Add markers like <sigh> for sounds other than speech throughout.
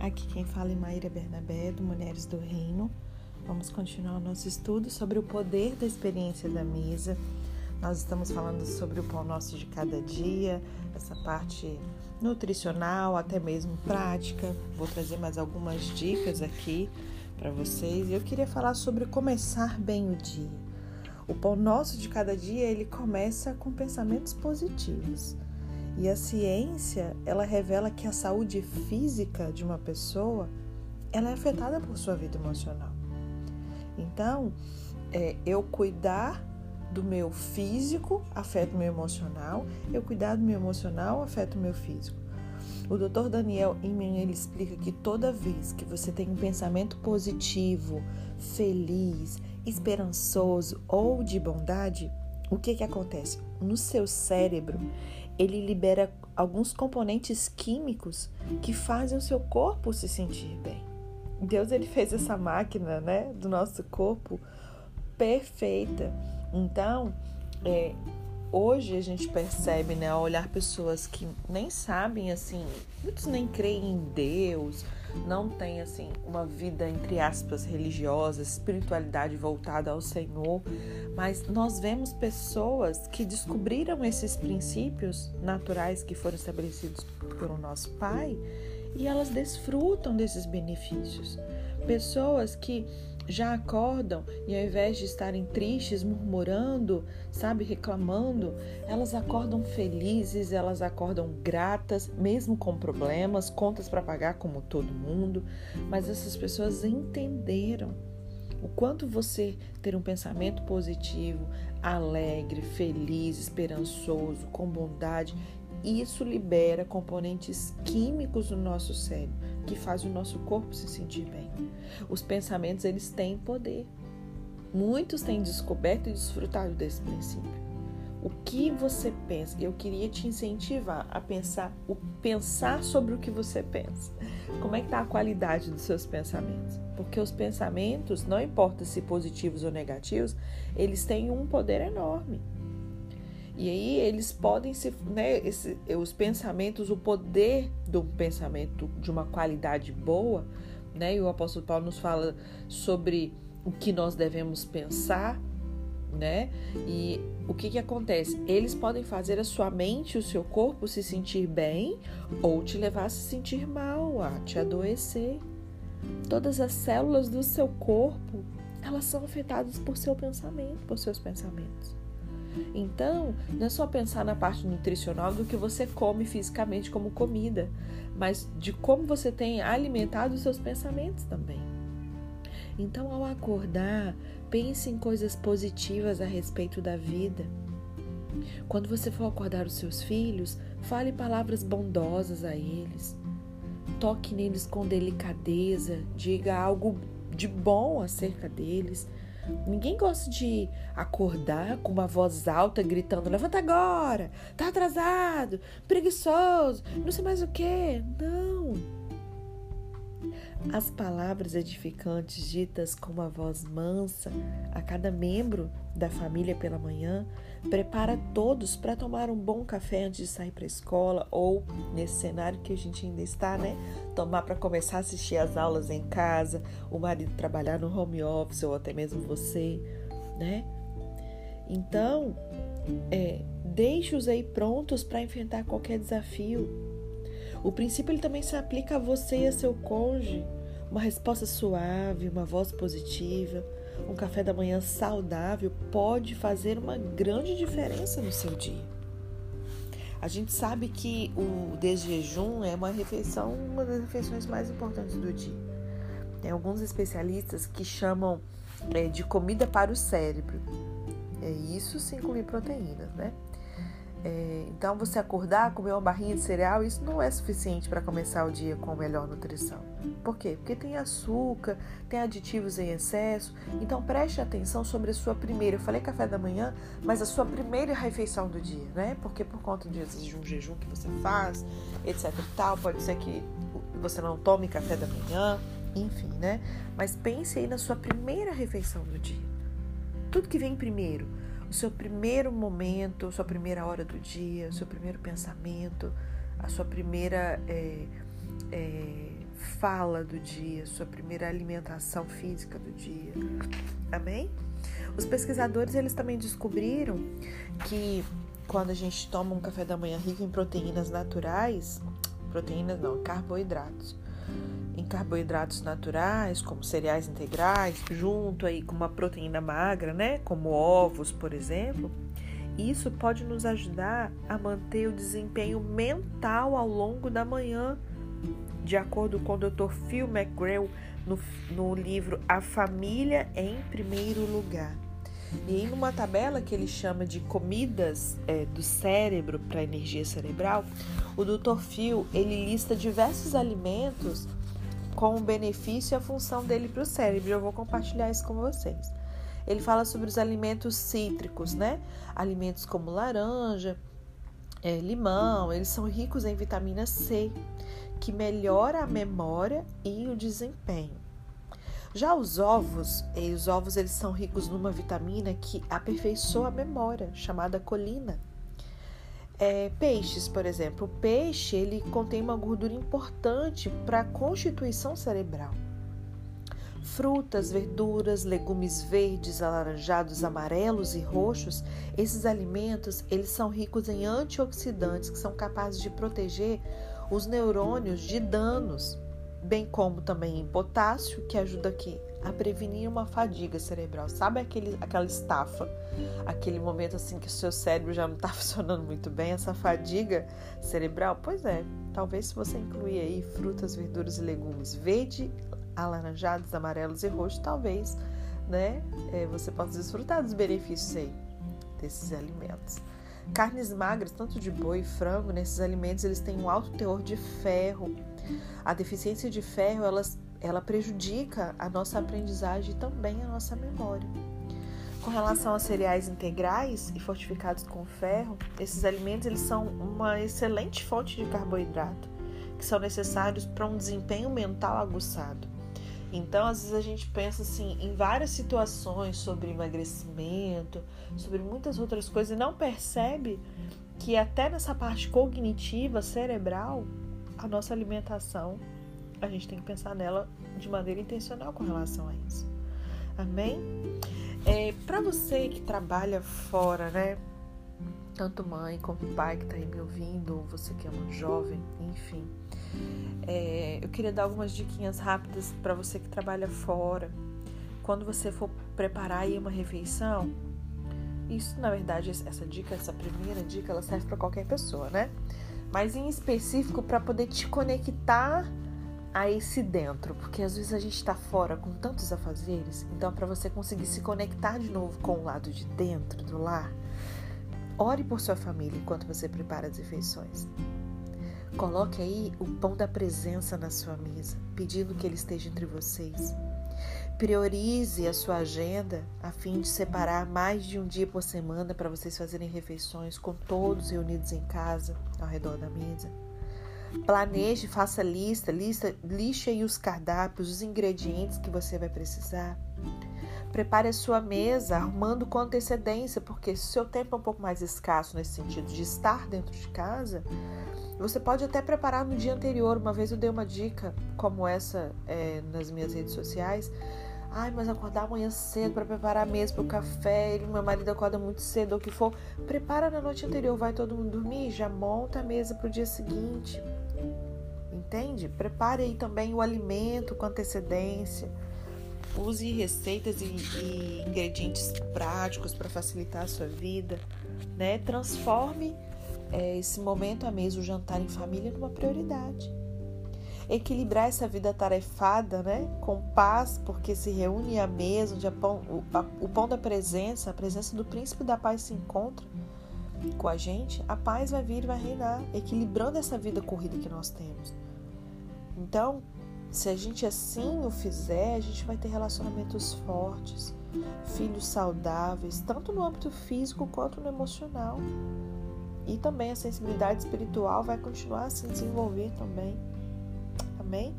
Aqui quem fala é Maíra Bernabé, do Mulheres do Reino. Vamos continuar o nosso estudo sobre o poder da experiência da mesa. Nós estamos falando sobre o pão nosso de cada dia, essa parte nutricional, até mesmo prática. Vou trazer mais algumas dicas aqui para vocês. Eu queria falar sobre começar bem o dia. O pão nosso de cada dia, ele começa com pensamentos positivos. E a ciência, ela revela que a saúde física de uma pessoa, ela é afetada por sua vida emocional. Então, é, eu cuidar do meu físico afeta o meu emocional, eu cuidar do meu emocional afeta o meu físico. O Dr. Daniel Imen ele explica que toda vez que você tem um pensamento positivo, feliz, esperançoso ou de bondade, o que que acontece? No seu cérebro, ele libera alguns componentes químicos que fazem o seu corpo se sentir bem. Deus ele fez essa máquina, né, do nosso corpo perfeita. Então, é, hoje a gente percebe, né, ao olhar pessoas que nem sabem assim, muitos nem creem em Deus, não têm assim uma vida entre aspas religiosa, espiritualidade voltada ao Senhor, mas nós vemos pessoas que descobriram esses princípios naturais que foram estabelecidos pelo nosso Pai e elas desfrutam desses benefícios. Pessoas que já acordam e ao invés de estarem tristes, murmurando, sabe, reclamando, elas acordam felizes, elas acordam gratas, mesmo com problemas, contas para pagar como todo mundo, mas essas pessoas entenderam o quanto você ter um pensamento positivo, alegre, feliz, esperançoso, com bondade, isso libera componentes químicos no nosso cérebro que fazem o nosso corpo se sentir bem. Os pensamentos eles têm poder. Muitos têm descoberto e desfrutado desse princípio. O que você pensa? Eu queria te incentivar a pensar, o pensar sobre o que você pensa. Como é que está a qualidade dos seus pensamentos? Porque os pensamentos, não importa se positivos ou negativos, eles têm um poder enorme. E aí eles podem se, né, esse, os pensamentos, o poder do pensamento de uma qualidade boa, né? E o apóstolo Paulo nos fala sobre o que nós devemos pensar, né? E o que que acontece? Eles podem fazer a sua mente, o seu corpo se sentir bem ou te levar a se sentir mal, a te adoecer. Todas as células do seu corpo, elas são afetadas por seu pensamento, por seus pensamentos. Então, não é só pensar na parte nutricional do que você come fisicamente como comida, mas de como você tem alimentado os seus pensamentos também. Então, ao acordar, pense em coisas positivas a respeito da vida. Quando você for acordar os seus filhos, fale palavras bondosas a eles. Toque neles com delicadeza, diga algo de bom acerca deles Ninguém gosta de acordar com uma voz alta gritando: levanta agora, tá atrasado, preguiçoso, não sei mais o que. Não. As palavras edificantes ditas com uma voz mansa a cada membro da família pela manhã prepara todos para tomar um bom café antes de sair para a escola ou nesse cenário que a gente ainda está, né? Tomar para começar a assistir as aulas em casa, o marido trabalhar no home office ou até mesmo você, né? Então, é, deixe-os aí prontos para enfrentar qualquer desafio o princípio ele também se aplica a você e a seu cônjuge. Uma resposta suave, uma voz positiva, um café da manhã saudável pode fazer uma grande diferença no seu dia. A gente sabe que o desjejum é uma refeição, uma das refeições mais importantes do dia. Tem alguns especialistas que chamam é, de comida para o cérebro. É isso sem incluir proteínas, né? É, então, você acordar, comer uma barrinha de cereal, isso não é suficiente para começar o dia com melhor nutrição. Por quê? Porque tem açúcar, tem aditivos em excesso. Então, preste atenção sobre a sua primeira. Eu falei café da manhã, mas a sua primeira refeição do dia, né? Porque por conta de um jejum que você faz, etc e tal, pode ser que você não tome café da manhã, enfim, né? Mas pense aí na sua primeira refeição do dia. Tudo que vem primeiro o seu primeiro momento, sua primeira hora do dia, o seu primeiro pensamento, a sua primeira é, é, fala do dia, sua primeira alimentação física do dia. Amém? Os pesquisadores eles também descobriram que quando a gente toma um café da manhã rico em proteínas naturais, proteínas não, carboidratos, carboidratos naturais, como cereais integrais, junto aí com uma proteína magra, né, como ovos, por exemplo, isso pode nos ajudar a manter o desempenho mental ao longo da manhã, de acordo com o Dr. Phil McGraw no, no livro A Família em Primeiro Lugar. E aí, numa tabela que ele chama de comidas é, do cérebro para energia cerebral, o Dr. Phil ele lista diversos alimentos com o benefício e a função dele para o cérebro. Eu vou compartilhar isso com vocês. Ele fala sobre os alimentos cítricos, né? Alimentos como laranja, é, limão, eles são ricos em vitamina C, que melhora a memória e o desempenho. Já os ovos, os ovos eles são ricos numa vitamina que aperfeiçoa a memória, chamada colina. É, peixes, por exemplo, o peixe ele contém uma gordura importante para a constituição cerebral. Frutas, verduras, legumes verdes, alaranjados, amarelos e roxos, esses alimentos eles são ricos em antioxidantes que são capazes de proteger os neurônios de danos bem como também em potássio, que ajuda aqui a prevenir uma fadiga cerebral. Sabe aquele, aquela estafa, aquele momento assim que o seu cérebro já não está <laughs> funcionando muito bem, essa fadiga cerebral? Pois é, talvez se você incluir aí frutas, verduras e legumes verde, alaranjados, amarelos e roxos, talvez, né, é, você possa desfrutar dos benefícios aí desses alimentos. Carnes magras, tanto de boi e frango, nesses alimentos eles têm um alto teor de ferro, a deficiência de ferro ela, ela prejudica a nossa aprendizagem e também a nossa memória. Com relação a cereais integrais e fortificados com ferro, esses alimentos eles são uma excelente fonte de carboidrato, que são necessários para um desempenho mental aguçado. Então, às vezes a gente pensa assim em várias situações sobre emagrecimento, sobre muitas outras coisas e não percebe que até nessa parte cognitiva, cerebral, a nossa alimentação, a gente tem que pensar nela de maneira intencional com relação a isso. Amém? É, para você que trabalha fora, né? Tanto mãe como pai que está aí me ouvindo, ou você que é uma jovem, enfim. É, eu queria dar algumas diquinhas rápidas para você que trabalha fora. Quando você for preparar aí uma refeição, isso na verdade, essa dica, essa primeira dica, ela serve para qualquer pessoa, né? mas em específico para poder te conectar a esse dentro, porque às vezes a gente está fora com tantos afazeres, então para você conseguir se conectar de novo com o lado de dentro do lar, ore por sua família enquanto você prepara as refeições. Coloque aí o pão da presença na sua mesa, pedindo que ele esteja entre vocês. Priorize a sua agenda a fim de separar mais de um dia por semana para vocês fazerem refeições com todos reunidos em casa, ao redor da mesa. Planeje, faça lista, lista, lixe aí os cardápios, os ingredientes que você vai precisar. Prepare a sua mesa, arrumando com antecedência, porque se o seu tempo é um pouco mais escasso nesse sentido de estar dentro de casa, você pode até preparar no dia anterior. Uma vez eu dei uma dica como essa é, nas minhas redes sociais Ai, mas acordar amanhã cedo para preparar a mesa para o café, ele, meu marido acorda muito cedo, ou o que for. Prepara na noite anterior, vai todo mundo dormir, já monta a mesa para o dia seguinte. Entende? Prepare aí também o alimento com antecedência. Use receitas e, e ingredientes práticos para facilitar a sua vida. Né? Transforme é, esse momento à mesa, o jantar em família, numa prioridade equilibrar essa vida tarefada, né, com paz, porque se reúne à mesa, onde pão, o, a, o pão da presença, a presença do príncipe da paz se encontra com a gente, a paz vai vir e vai reinar, equilibrando essa vida corrida que nós temos. Então, se a gente assim o fizer, a gente vai ter relacionamentos fortes, filhos saudáveis, tanto no âmbito físico quanto no emocional. E também a sensibilidade espiritual vai continuar a se desenvolver também. Amém?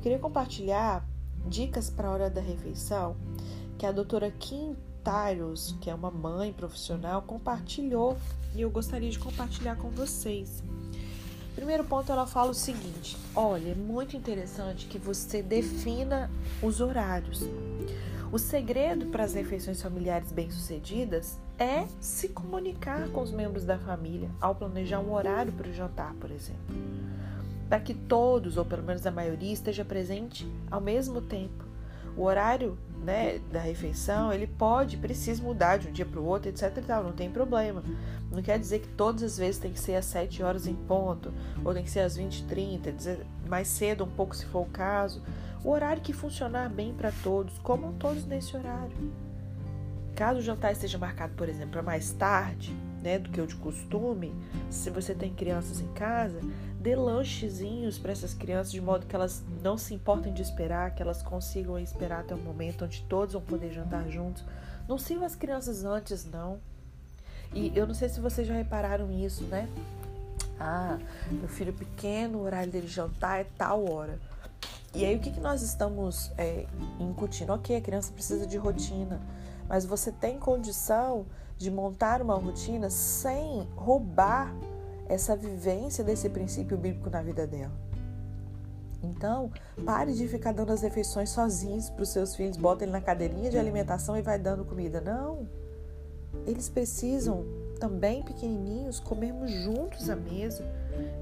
Queria compartilhar dicas para a hora da refeição que a doutora Kim Tyros, que é uma mãe profissional, compartilhou e eu gostaria de compartilhar com vocês. Primeiro ponto, ela fala o seguinte: olha, é muito interessante que você defina os horários. O segredo para as refeições familiares bem-sucedidas é se comunicar com os membros da família ao planejar um horário para o jantar, por exemplo. Para que todos, ou pelo menos a maioria, esteja presente ao mesmo tempo. O horário né, da refeição, ele pode, precisa mudar de um dia para o outro, etc e tal, não tem problema. Não quer dizer que todas as vezes tem que ser às 7 horas em ponto, ou tem que ser às 20 30, mais cedo um pouco se for o caso. O horário que funcionar bem para todos, comam todos nesse horário. Caso o jantar esteja marcado, por exemplo, para mais tarde, né, do que o de costume, se você tem crianças em casa, dê lanchezinhos para essas crianças de modo que elas não se importem de esperar, que elas consigam esperar até o momento onde todos vão poder jantar juntos. Não sirva as crianças antes, não. E eu não sei se vocês já repararam isso, né? Ah, meu filho pequeno, o horário dele jantar é tal hora. E aí o que, que nós estamos é, incutindo? Ok, a criança precisa de rotina, mas você tem condição de montar uma rotina sem roubar essa vivência desse princípio bíblico na vida dela. Então, pare de ficar dando as refeições sozinhos para os seus filhos, bota ele na cadeirinha de alimentação e vai dando comida. Não. Eles precisam também pequenininhos comermos juntos à mesa.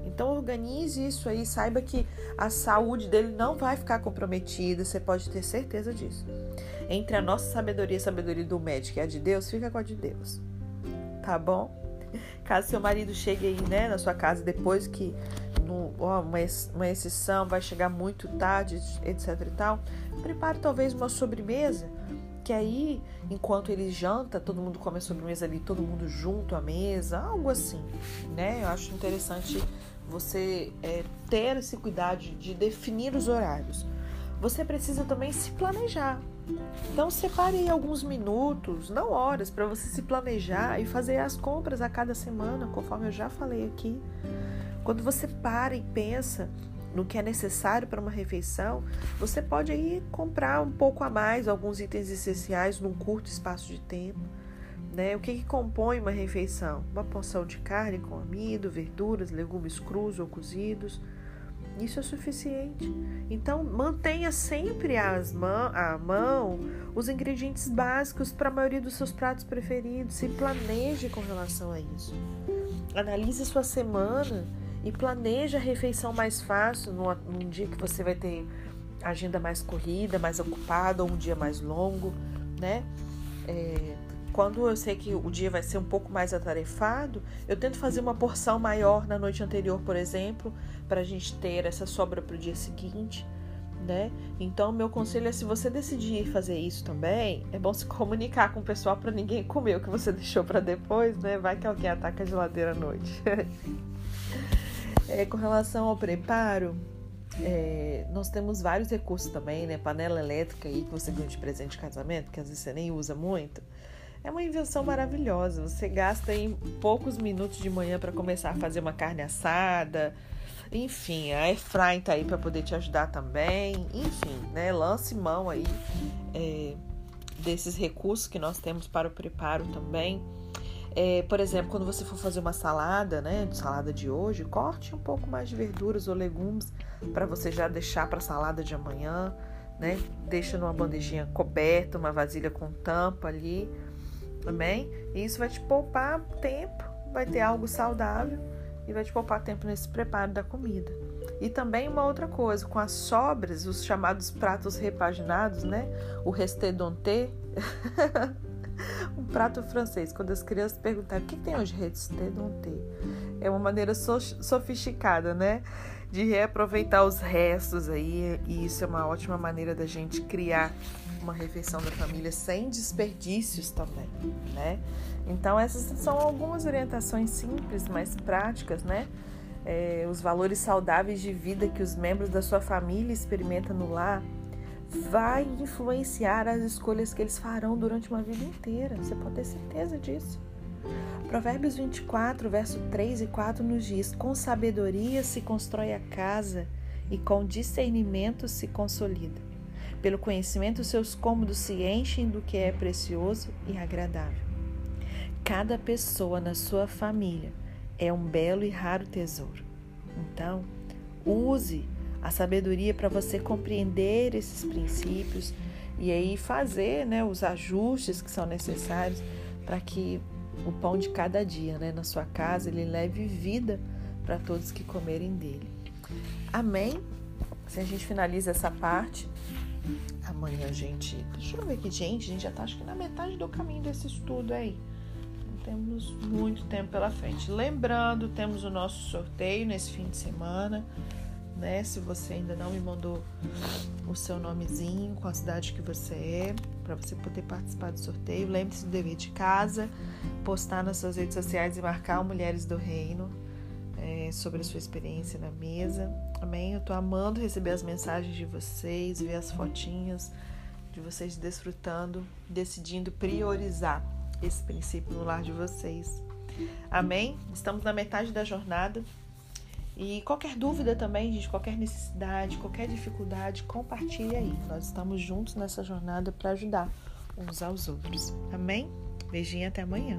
Então organize isso aí, saiba que a saúde dele não vai ficar comprometida, você pode ter certeza disso. Entre a nossa sabedoria e a sabedoria do médico e a de Deus, fica com a de Deus. Tá bom? Caso seu marido chegue aí, né, na sua casa depois que no, ó, uma, exceção vai chegar muito tarde, etc e tal, prepare talvez uma sobremesa que aí, enquanto ele janta, todo mundo come a sobremesa ali, todo mundo junto à mesa, algo assim, né? Eu acho interessante você é, ter esse cuidado de definir os horários. Você precisa também se planejar. Então separe alguns minutos, não horas, para você se planejar e fazer as compras a cada semana, conforme eu já falei aqui. Quando você para e pensa no que é necessário para uma refeição, você pode aí comprar um pouco a mais alguns itens essenciais num curto espaço de tempo. Né? O que, que compõe uma refeição? Uma porção de carne com amido, verduras, legumes crus ou cozidos isso é suficiente. Então, mantenha sempre as mão, à mão os ingredientes básicos para a maioria dos seus pratos preferidos. Se planeje com relação a isso. Analise sua semana e planeje a refeição mais fácil num, num dia que você vai ter agenda mais corrida, mais ocupada ou um dia mais longo, né? É, quando eu sei que o dia vai ser um pouco mais atarefado, eu tento fazer uma porção maior na noite anterior, por exemplo, para a gente ter essa sobra para o dia seguinte, né? Então, meu conselho é se você decidir fazer isso também, é bom se comunicar com o pessoal para ninguém comer o que você <laughs> deixou para depois, né? Vai que alguém ataca a geladeira à noite. <laughs> é, com relação ao preparo, é, nós temos vários recursos também, né? Panela elétrica aí que você ganha de presente de casamento, que às vezes você nem usa muito. É uma invenção maravilhosa. Você gasta em poucos minutos de manhã para começar a fazer uma carne assada. Enfim, a Efraim tá aí para poder te ajudar também. Enfim, né? Lance mão aí é, desses recursos que nós temos para o preparo também. É, por exemplo, quando você for fazer uma salada, né, salada de hoje, corte um pouco mais de verduras ou legumes para você já deixar para a salada de amanhã, né? Deixa numa bandejinha coberta, uma vasilha com tampa ali também. E isso vai te poupar tempo, vai ter algo saudável e vai te poupar tempo nesse preparo da comida. E também uma outra coisa, com as sobras, os chamados pratos repaginados, né? O restedonté. <laughs> um prato francês. Quando as crianças perguntaram o que tem hoje restedonté, é uma maneira so sofisticada, né? De reaproveitar os restos aí. E isso é uma ótima maneira da gente criar uma refeição da família sem desperdícios também, né? Então essas são algumas orientações simples, mas práticas, né? É, os valores saudáveis de vida que os membros da sua família experimentam no lar vai influenciar as escolhas que eles farão durante uma vida inteira. Você pode ter certeza disso. Provérbios 24, verso 3 e 4 nos diz: Com sabedoria se constrói a casa e com discernimento se consolida. Pelo conhecimento, seus cômodos se enchem do que é precioso e agradável. Cada pessoa na sua família é um belo e raro tesouro. Então, use a sabedoria para você compreender esses princípios e aí fazer né, os ajustes que são necessários para que o pão de cada dia né, na sua casa ele leve vida para todos que comerem dele. Amém? Se a gente finaliza essa parte, amanhã, gente. Deixa eu ver aqui, gente. A gente já tá acho que na metade do caminho desse estudo aí. Não temos muito tempo pela frente. Lembrando, temos o nosso sorteio nesse fim de semana né? Se você ainda não me mandou o seu nomezinho com a cidade que você é, para você poder participar do sorteio, lembre-se do dever de casa, postar nas suas redes sociais e marcar Mulheres do Reino é, sobre a sua experiência na mesa. Amém? Eu tô amando receber as mensagens de vocês, ver as fotinhas de vocês desfrutando, decidindo priorizar esse princípio no lar de vocês. Amém? Estamos na metade da jornada. E qualquer dúvida também, gente, qualquer necessidade, qualquer dificuldade, compartilhe aí. Nós estamos juntos nessa jornada para ajudar uns aos outros. Amém? Beijinho até amanhã.